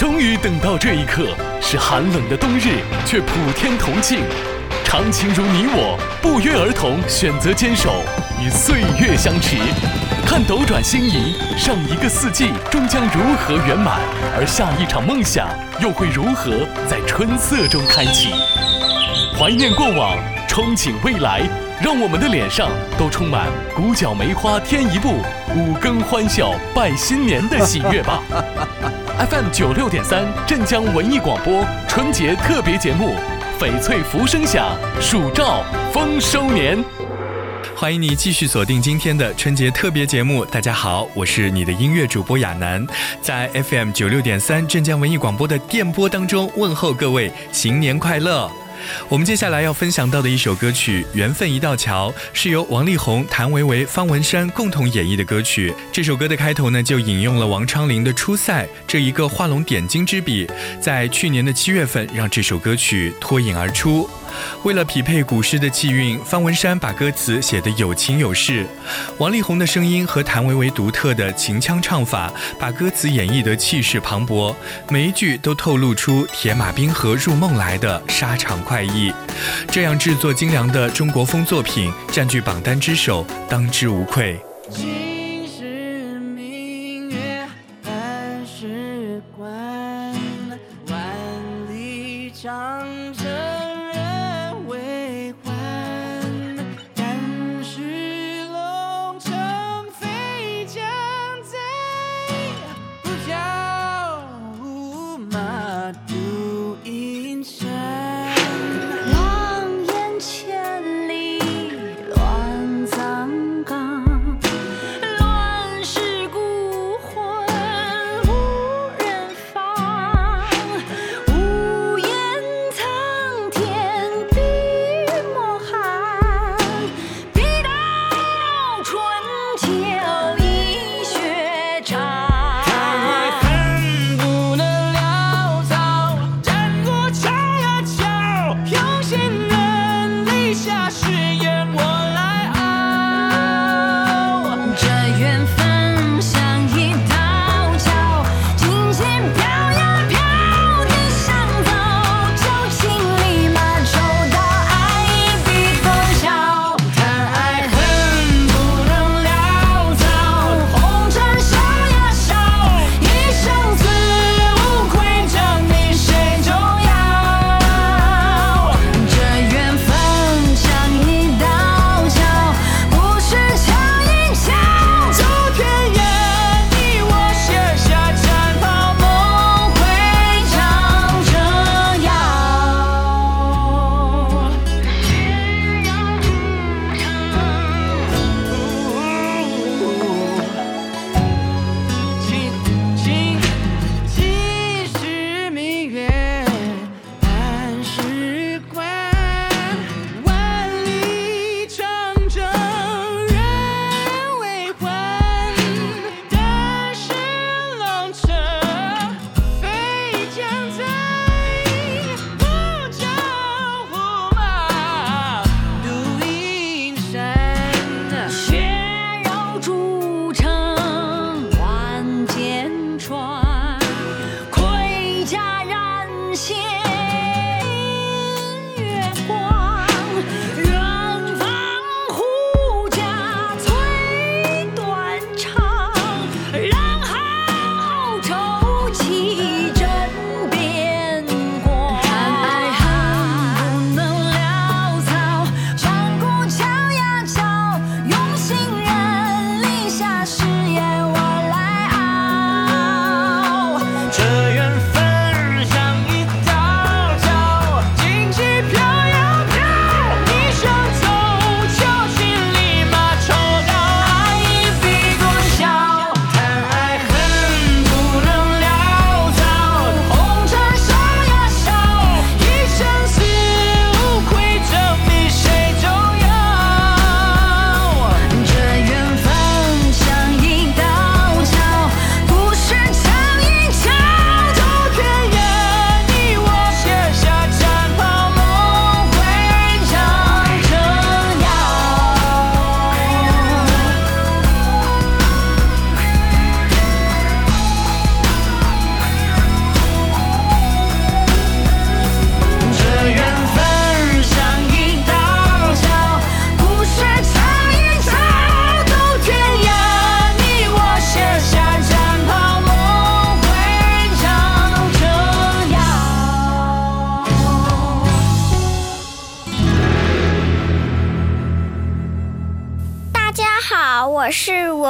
终于等到这一刻，是寒冷的冬日，却普天同庆。长情如你我，不约而同选择坚守，与岁月相持。看斗转星移，上一个四季终将如何圆满，而下一场梦想又会如何在春色中开启？怀念过往，憧憬未来，让我们的脸上都充满“古角梅花添一步，五更欢笑拜新年”的喜悦吧。FM 九六点三，镇江文艺广播春节特别节目《翡翠浮生响，蜀照丰收年》。欢迎你继续锁定今天的春节特别节目。大家好，我是你的音乐主播亚楠，在 FM 九六点三镇江文艺广播的电波当中问候各位新年快乐。我们接下来要分享到的一首歌曲《缘分一道桥》，是由王力宏、谭维维、方文山共同演绎的歌曲。这首歌的开头呢，就引用了王昌龄的《出塞》这一个画龙点睛之笔，在去年的七月份，让这首歌曲脱颖而出。为了匹配古诗的气韵，方文山把歌词写得有情有势；王力宏的声音和谭维维独特的秦腔唱法，把歌词演绎得气势磅礴，每一句都透露出“铁马冰河入梦来”的沙场快意。这样制作精良的中国风作品，占据榜单之首，当之无愧。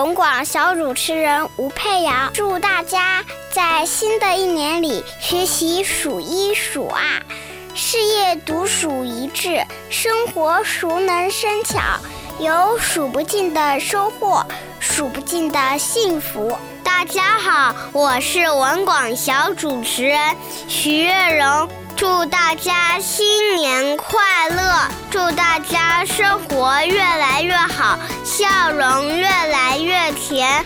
文广小主持人吴佩瑶，祝大家在新的一年里学习数一数二，事业独树一帜，生活熟能生巧，有数不尽的收获，数不尽的幸福。大家好，我是文广小主持人徐月荣。祝大家新年快乐！祝大家生活越来越好，笑容越来越甜。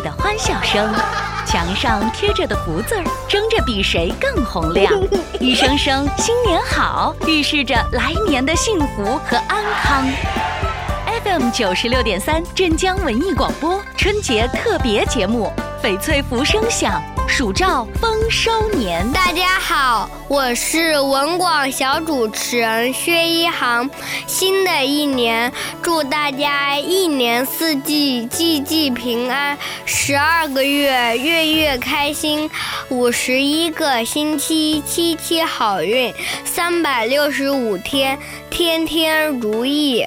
的欢笑声；墙上贴着的福字儿，争着比谁更洪亮。一声声“新年好”，预示着来年的幸福和安康。FM 九十六点三，镇江文艺广播春节特别节目，翡翠福声响，暑照丰收年。大家好，我是文广小主持人薛一航。新的一年，祝大家一年四季季季平安，十二个月月月开心，五十一个星期期期好运，三百六十五天天天如意。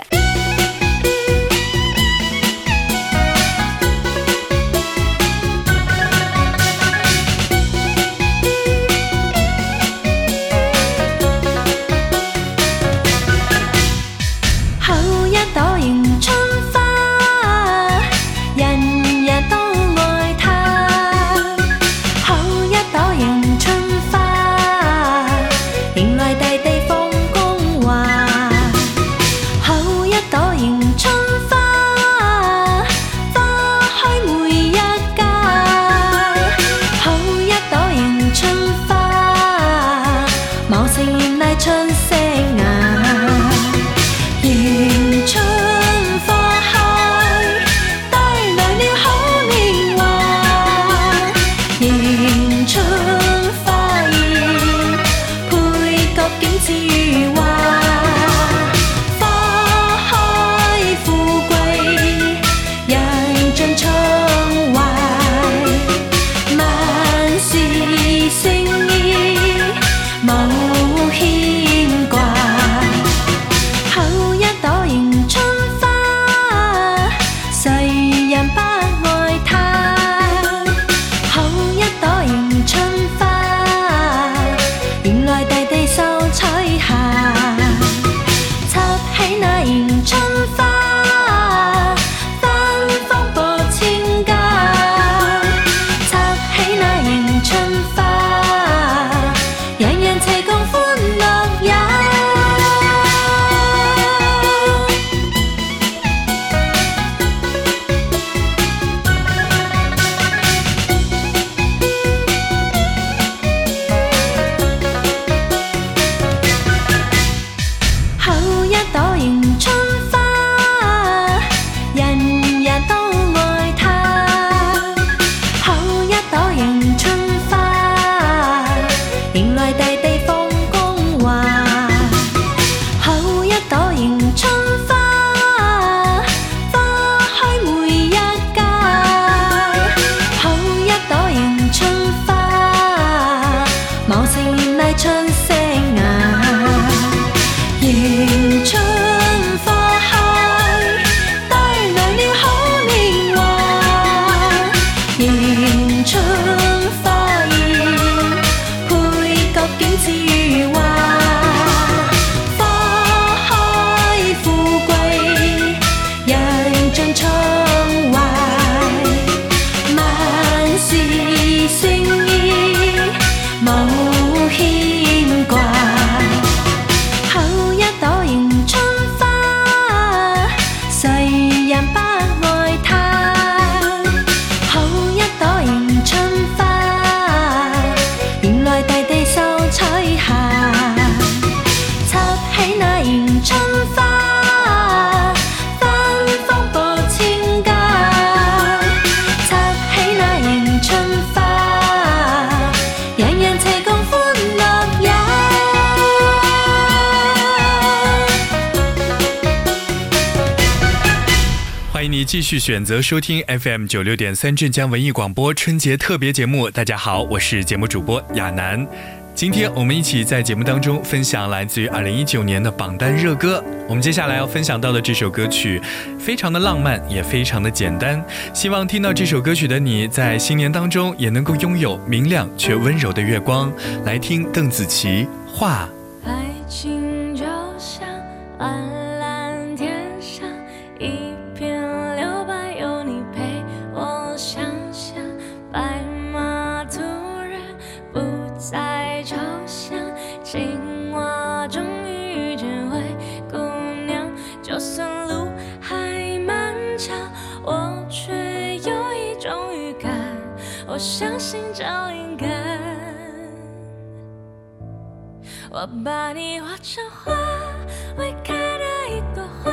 继续选择收听 FM 九六点三镇江文艺广播春节特别节目。大家好，我是节目主播亚楠。今天我们一起在节目当中分享来自于二零一九年的榜单热歌。我们接下来要分享到的这首歌曲，非常的浪漫，也非常的简单。希望听到这首歌曲的你，在新年当中也能够拥有明亮却温柔的月光。来听邓紫棋《画》。爱情就像我把你画成花，未开的一朵花，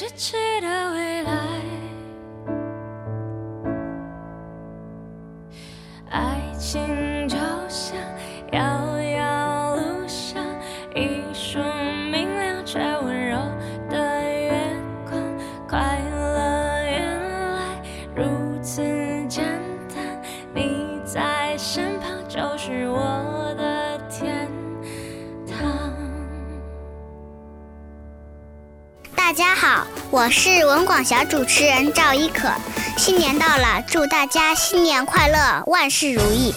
咫尺的未来。爱情就像遥遥路上一束明亮却温柔的月光，快乐原来如此简单，你在身大家好，我是文广小主持人赵一可。新年到了，祝大家新年快乐，万事如意。